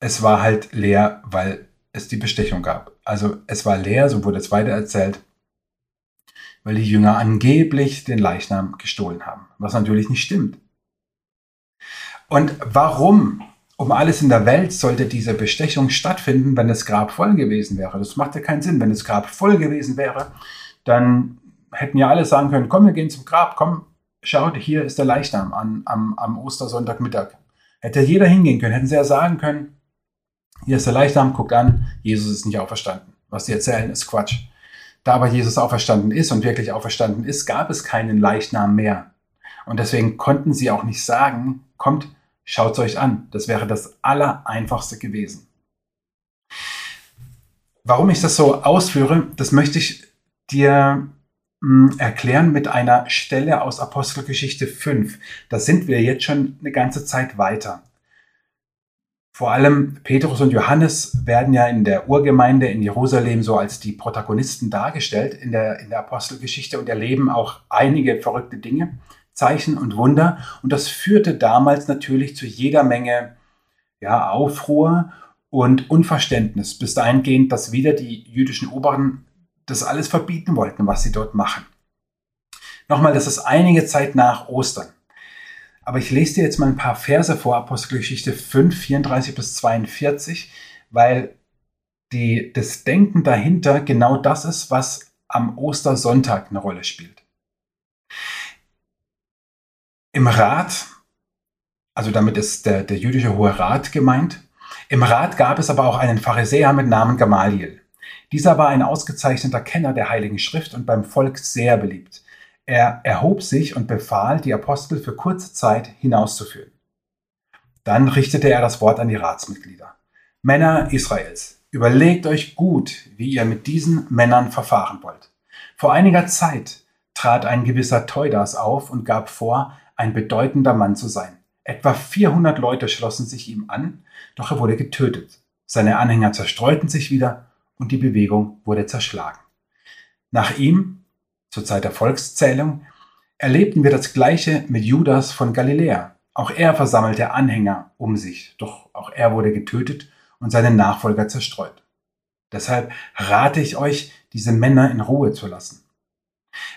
es war halt leer, weil es die Bestechung gab. Also es war leer, so wurde es weiter erzählt, weil die Jünger angeblich den Leichnam gestohlen haben, was natürlich nicht stimmt. Und warum um alles in der Welt sollte diese Bestechung stattfinden, wenn das Grab voll gewesen wäre? Das macht ja keinen Sinn. Wenn das Grab voll gewesen wäre, dann hätten ja alle sagen können, komm, wir gehen zum Grab, komm, schaut, hier ist der Leichnam an, am, am Ostersonntagmittag. Hätte jeder hingehen können, hätten sie ja sagen können, hier ist der Leichnam, guckt an, Jesus ist nicht auferstanden. Was sie erzählen, ist Quatsch. Da aber Jesus auferstanden ist und wirklich auferstanden ist, gab es keinen Leichnam mehr. Und deswegen konnten sie auch nicht sagen, kommt, schaut euch an. Das wäre das Allereinfachste gewesen. Warum ich das so ausführe, das möchte ich dir mh, hm, erklären mit einer Stelle aus Apostelgeschichte 5. Da sind wir jetzt schon eine ganze Zeit weiter. Vor allem Petrus und Johannes werden ja in der Urgemeinde in Jerusalem so als die Protagonisten dargestellt in der, in der Apostelgeschichte und erleben auch einige verrückte Dinge, Zeichen und Wunder. Und das führte damals natürlich zu jeder Menge ja, Aufruhr und Unverständnis bis dahingehend, dass wieder die jüdischen Oberen das alles verbieten wollten, was sie dort machen. Nochmal, das ist einige Zeit nach Ostern. Aber ich lese dir jetzt mal ein paar Verse vor, Apostelgeschichte 5, 34 bis 42, weil die, das Denken dahinter genau das ist, was am Ostersonntag eine Rolle spielt. Im Rat, also damit ist der, der jüdische Hohe Rat gemeint, im Rat gab es aber auch einen Pharisäer mit Namen Gamaliel. Dieser war ein ausgezeichneter Kenner der Heiligen Schrift und beim Volk sehr beliebt. Er erhob sich und befahl, die Apostel für kurze Zeit hinauszuführen. Dann richtete er das Wort an die Ratsmitglieder. Männer Israels, überlegt euch gut, wie ihr mit diesen Männern verfahren wollt. Vor einiger Zeit trat ein gewisser Teudas auf und gab vor, ein bedeutender Mann zu sein. Etwa 400 Leute schlossen sich ihm an, doch er wurde getötet. Seine Anhänger zerstreuten sich wieder und die Bewegung wurde zerschlagen. Nach ihm, zur Zeit der Volkszählung, erlebten wir das Gleiche mit Judas von Galiläa. Auch er versammelte Anhänger um sich, doch auch er wurde getötet und seine Nachfolger zerstreut. Deshalb rate ich euch, diese Männer in Ruhe zu lassen.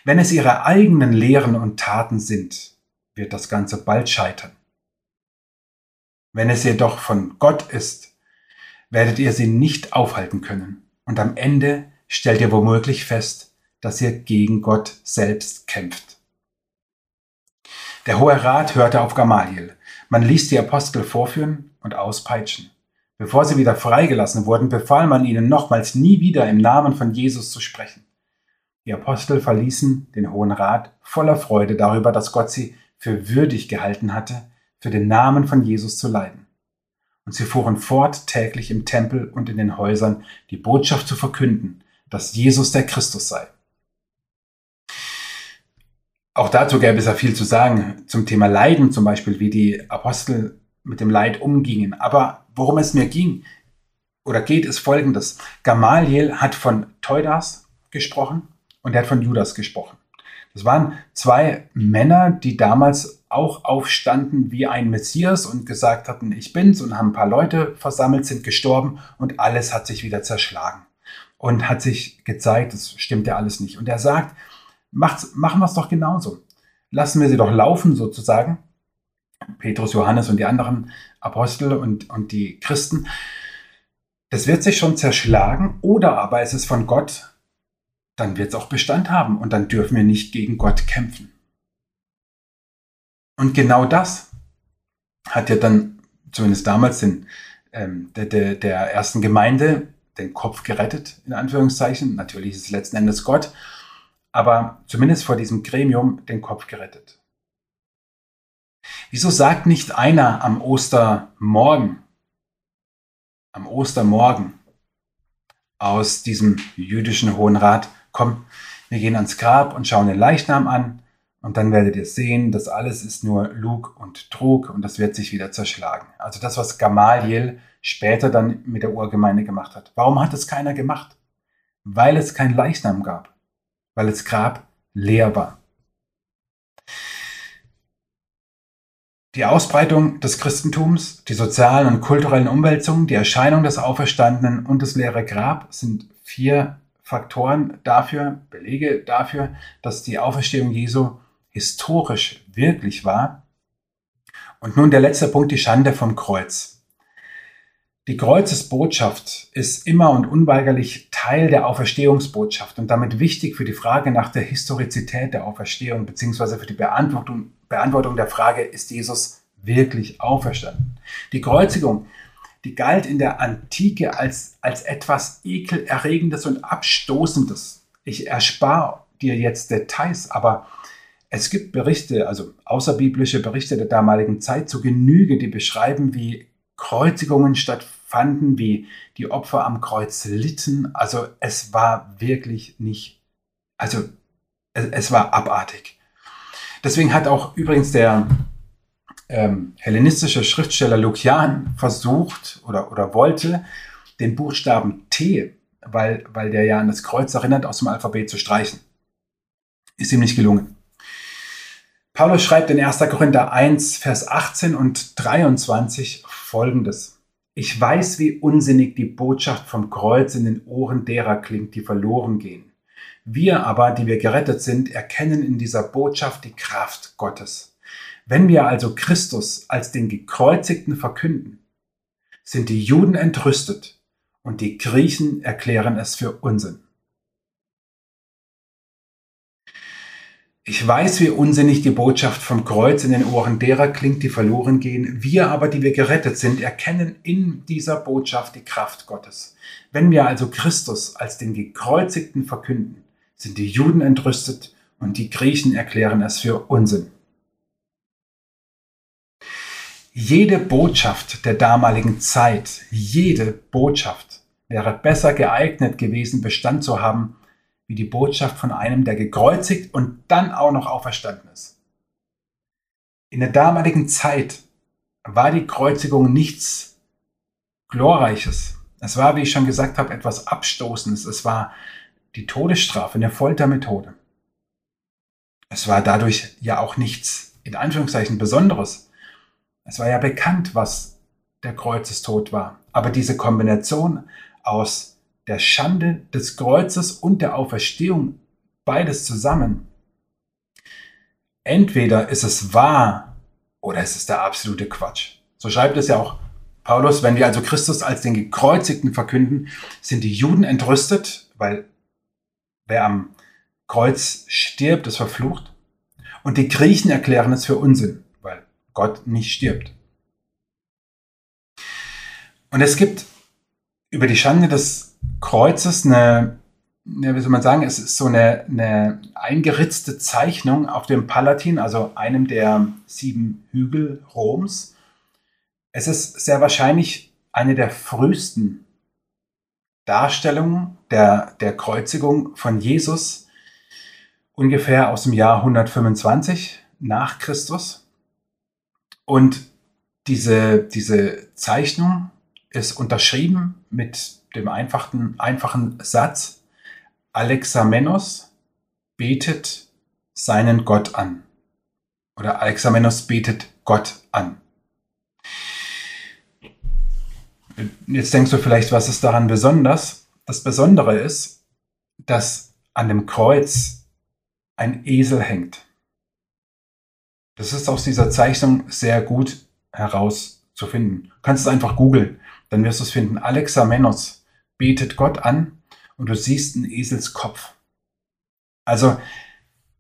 Wenn es ihre eigenen Lehren und Taten sind, wird das Ganze bald scheitern. Wenn es jedoch von Gott ist, werdet ihr sie nicht aufhalten können. Und am Ende stellt ihr womöglich fest, dass ihr gegen Gott selbst kämpft. Der Hohe Rat hörte auf Gamaliel. Man ließ die Apostel vorführen und auspeitschen. Bevor sie wieder freigelassen wurden, befahl man ihnen nochmals nie wieder im Namen von Jesus zu sprechen. Die Apostel verließen den Hohen Rat voller Freude darüber, dass Gott sie für würdig gehalten hatte, für den Namen von Jesus zu leiden. Und sie fuhren fort, täglich im Tempel und in den Häusern die Botschaft zu verkünden, dass Jesus der Christus sei. Auch dazu gäbe es ja viel zu sagen, zum Thema Leiden zum Beispiel, wie die Apostel mit dem Leid umgingen. Aber worum es mir ging oder geht, ist folgendes. Gamaliel hat von Teudas gesprochen und er hat von Judas gesprochen. Das waren zwei Männer, die damals auch aufstanden wie ein Messias und gesagt hatten, ich bin's und haben ein paar Leute versammelt, sind gestorben und alles hat sich wieder zerschlagen und hat sich gezeigt, das stimmt ja alles nicht. Und er sagt, macht's, machen wir es doch genauso. Lassen wir sie doch laufen sozusagen. Petrus, Johannes und die anderen Apostel und, und die Christen. Das wird sich schon zerschlagen oder aber es ist von Gott, dann wird es auch Bestand haben und dann dürfen wir nicht gegen Gott kämpfen. Und genau das hat ja dann zumindest damals den, ähm, der, der, der ersten Gemeinde den Kopf gerettet, in Anführungszeichen. Natürlich ist es letzten Endes Gott, aber zumindest vor diesem Gremium den Kopf gerettet. Wieso sagt nicht einer am Ostermorgen, am Ostermorgen aus diesem jüdischen Hohen Rat, komm, wir gehen ans Grab und schauen den Leichnam an und dann werdet ihr sehen, das alles ist nur Lug und Trug und das wird sich wieder zerschlagen. Also das, was Gamaliel später dann mit der Urgemeinde gemacht hat. Warum hat es keiner gemacht? Weil es kein Leichnam gab. Weil das Grab leer war. Die Ausbreitung des Christentums, die sozialen und kulturellen Umwälzungen, die Erscheinung des Auferstandenen und das leere Grab sind vier Faktoren dafür, Belege dafür, dass die Auferstehung Jesu historisch wirklich war. Und nun der letzte Punkt, die Schande vom Kreuz. Die Kreuzesbotschaft ist immer und unweigerlich Teil der Auferstehungsbotschaft und damit wichtig für die Frage nach der Historizität der Auferstehung beziehungsweise für die Beantwortung, Beantwortung der Frage, ist Jesus wirklich auferstanden? Die Kreuzigung, die galt in der Antike als, als etwas ekelerregendes und abstoßendes. Ich erspare dir jetzt Details, aber es gibt Berichte, also außerbiblische Berichte der damaligen Zeit zu Genüge, die beschreiben, wie Kreuzigungen stattfanden, wie die Opfer am Kreuz litten. Also es war wirklich nicht, also es, es war abartig. Deswegen hat auch übrigens der ähm, hellenistische Schriftsteller Lukian versucht oder, oder wollte, den Buchstaben T, weil, weil der ja an das Kreuz erinnert, aus dem Alphabet zu streichen. Ist ihm nicht gelungen. Paulus schreibt in 1. Korinther 1, Vers 18 und 23 folgendes. Ich weiß, wie unsinnig die Botschaft vom Kreuz in den Ohren derer klingt, die verloren gehen. Wir aber, die wir gerettet sind, erkennen in dieser Botschaft die Kraft Gottes. Wenn wir also Christus als den Gekreuzigten verkünden, sind die Juden entrüstet und die Griechen erklären es für Unsinn. Ich weiß, wie unsinnig die Botschaft vom Kreuz in den Ohren derer klingt, die verloren gehen. Wir aber, die wir gerettet sind, erkennen in dieser Botschaft die Kraft Gottes. Wenn wir also Christus als den Gekreuzigten verkünden, sind die Juden entrüstet und die Griechen erklären es für Unsinn. Jede Botschaft der damaligen Zeit, jede Botschaft wäre besser geeignet gewesen, Bestand zu haben wie die Botschaft von einem, der gekreuzigt und dann auch noch auferstanden ist. In der damaligen Zeit war die Kreuzigung nichts Glorreiches. Es war, wie ich schon gesagt habe, etwas Abstoßendes. Es war die Todesstrafe, eine Foltermethode. Es war dadurch ja auch nichts, in Anführungszeichen, Besonderes. Es war ja bekannt, was der Kreuzestod war. Aber diese Kombination aus der Schande des Kreuzes und der Auferstehung, beides zusammen. Entweder ist es wahr oder es ist der absolute Quatsch. So schreibt es ja auch Paulus, wenn wir also Christus als den Gekreuzigten verkünden, sind die Juden entrüstet, weil wer am Kreuz stirbt, ist verflucht. Und die Griechen erklären es für Unsinn, weil Gott nicht stirbt. Und es gibt über die Schande des Kreuzes eine, ja, wie soll man sagen, es ist so eine, eine eingeritzte Zeichnung auf dem Palatin, also einem der sieben Hügel Roms. Es ist sehr wahrscheinlich eine der frühesten Darstellungen der, der Kreuzigung von Jesus, ungefähr aus dem Jahr 125 nach Christus. Und diese, diese Zeichnung ist unterschrieben mit dem einfachen, einfachen Satz, Alexamenos betet seinen Gott an. Oder Alexamenos betet Gott an. Jetzt denkst du vielleicht, was ist daran besonders? Das Besondere ist, dass an dem Kreuz ein Esel hängt. Das ist aus dieser Zeichnung sehr gut herauszufinden. Du kannst es einfach googeln, dann wirst du es finden. Alexamenos betet Gott an und du siehst einen Eselskopf. Also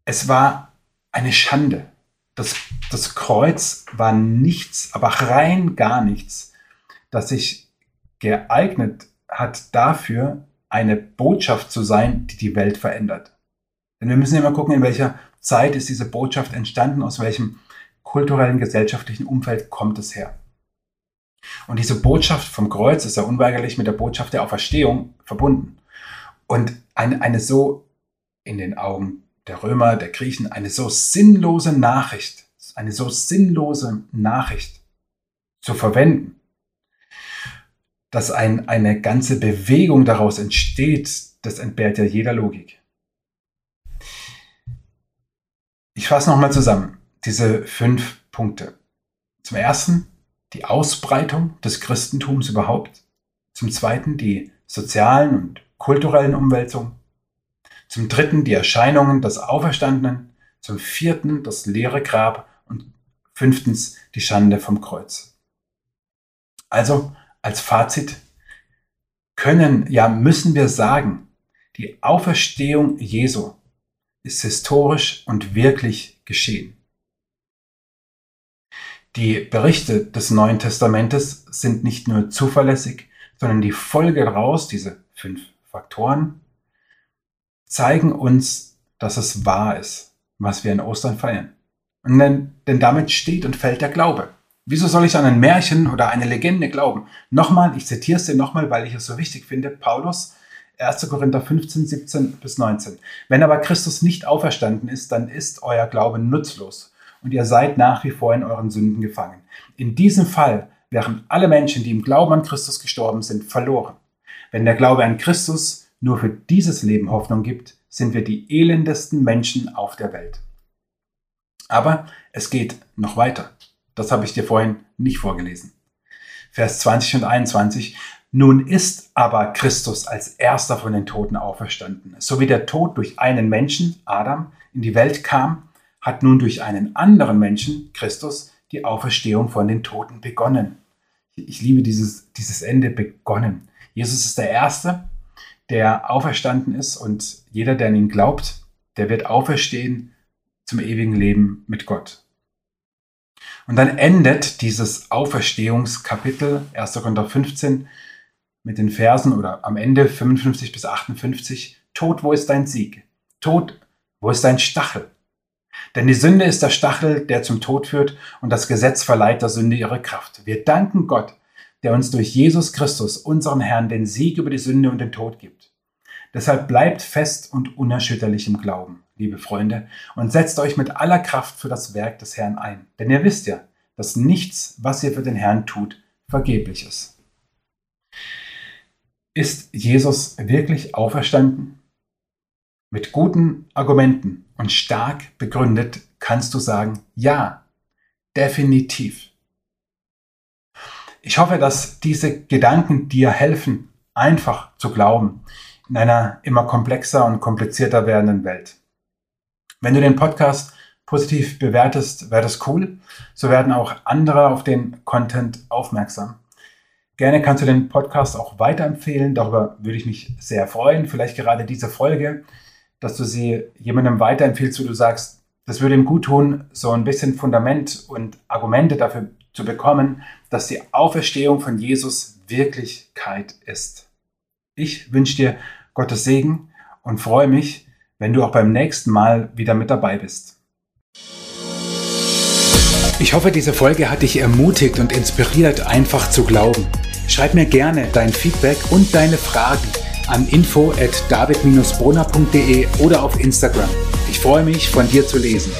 es war eine Schande. Das, das Kreuz war nichts, aber rein gar nichts, das sich geeignet hat dafür, eine Botschaft zu sein, die die Welt verändert. Denn wir müssen immer gucken, in welcher Zeit ist diese Botschaft entstanden, aus welchem kulturellen, gesellschaftlichen Umfeld kommt es her. Und diese Botschaft vom Kreuz ist ja unweigerlich mit der Botschaft der Auferstehung verbunden. Und eine, eine so, in den Augen der Römer, der Griechen, eine so sinnlose Nachricht, eine so sinnlose Nachricht zu verwenden, dass ein, eine ganze Bewegung daraus entsteht, das entbehrt ja jeder Logik. Ich fasse nochmal zusammen diese fünf Punkte. Zum ersten, die Ausbreitung des Christentums überhaupt, zum Zweiten die sozialen und kulturellen Umwälzungen, zum Dritten die Erscheinungen des Auferstandenen, zum Vierten das leere Grab und fünftens die Schande vom Kreuz. Also als Fazit können, ja müssen wir sagen, die Auferstehung Jesu ist historisch und wirklich geschehen. Die Berichte des Neuen Testamentes sind nicht nur zuverlässig, sondern die Folge daraus, diese fünf Faktoren, zeigen uns, dass es wahr ist, was wir in Ostern feiern. Und denn, denn damit steht und fällt der Glaube. Wieso soll ich an ein Märchen oder eine Legende glauben? Nochmal, ich zitiere es dir nochmal, weil ich es so wichtig finde. Paulus, 1. Korinther 15, 17 bis 19. Wenn aber Christus nicht auferstanden ist, dann ist euer Glaube nutzlos und ihr seid nach wie vor in euren Sünden gefangen. In diesem Fall wären alle Menschen, die im Glauben an Christus gestorben sind, verloren. Wenn der Glaube an Christus nur für dieses Leben Hoffnung gibt, sind wir die elendesten Menschen auf der Welt. Aber es geht noch weiter. Das habe ich dir vorhin nicht vorgelesen. Vers 20 und 21. Nun ist aber Christus als erster von den Toten auferstanden. So wie der Tod durch einen Menschen, Adam, in die Welt kam, hat nun durch einen anderen Menschen, Christus, die Auferstehung von den Toten begonnen. Ich liebe dieses, dieses Ende begonnen. Jesus ist der Erste, der auferstanden ist und jeder, der an ihn glaubt, der wird auferstehen zum ewigen Leben mit Gott. Und dann endet dieses Auferstehungskapitel 1. Korinther 15 mit den Versen oder am Ende 55 bis 58. Tod, wo ist dein Sieg? Tod, wo ist dein Stachel? Denn die Sünde ist der Stachel, der zum Tod führt, und das Gesetz verleiht der Sünde ihre Kraft. Wir danken Gott, der uns durch Jesus Christus, unseren Herrn, den Sieg über die Sünde und den Tod gibt. Deshalb bleibt fest und unerschütterlich im Glauben, liebe Freunde, und setzt euch mit aller Kraft für das Werk des Herrn ein. Denn ihr wisst ja, dass nichts, was ihr für den Herrn tut, vergeblich ist. Ist Jesus wirklich auferstanden? Mit guten Argumenten und stark begründet kannst du sagen, ja, definitiv. Ich hoffe, dass diese Gedanken dir helfen, einfach zu glauben in einer immer komplexer und komplizierter werdenden Welt. Wenn du den Podcast positiv bewertest, wäre das cool. So werden auch andere auf den Content aufmerksam. Gerne kannst du den Podcast auch weiterempfehlen. Darüber würde ich mich sehr freuen. Vielleicht gerade diese Folge dass du sie jemandem weiterempfiehlst, wo du sagst, das würde ihm gut tun, so ein bisschen Fundament und Argumente dafür zu bekommen, dass die Auferstehung von Jesus Wirklichkeit ist. Ich wünsche dir Gottes Segen und freue mich, wenn du auch beim nächsten Mal wieder mit dabei bist. Ich hoffe, diese Folge hat dich ermutigt und inspiriert, einfach zu glauben. Schreib mir gerne dein Feedback und deine Fragen an info at david-brunner.de oder auf Instagram. Ich freue mich, von dir zu lesen.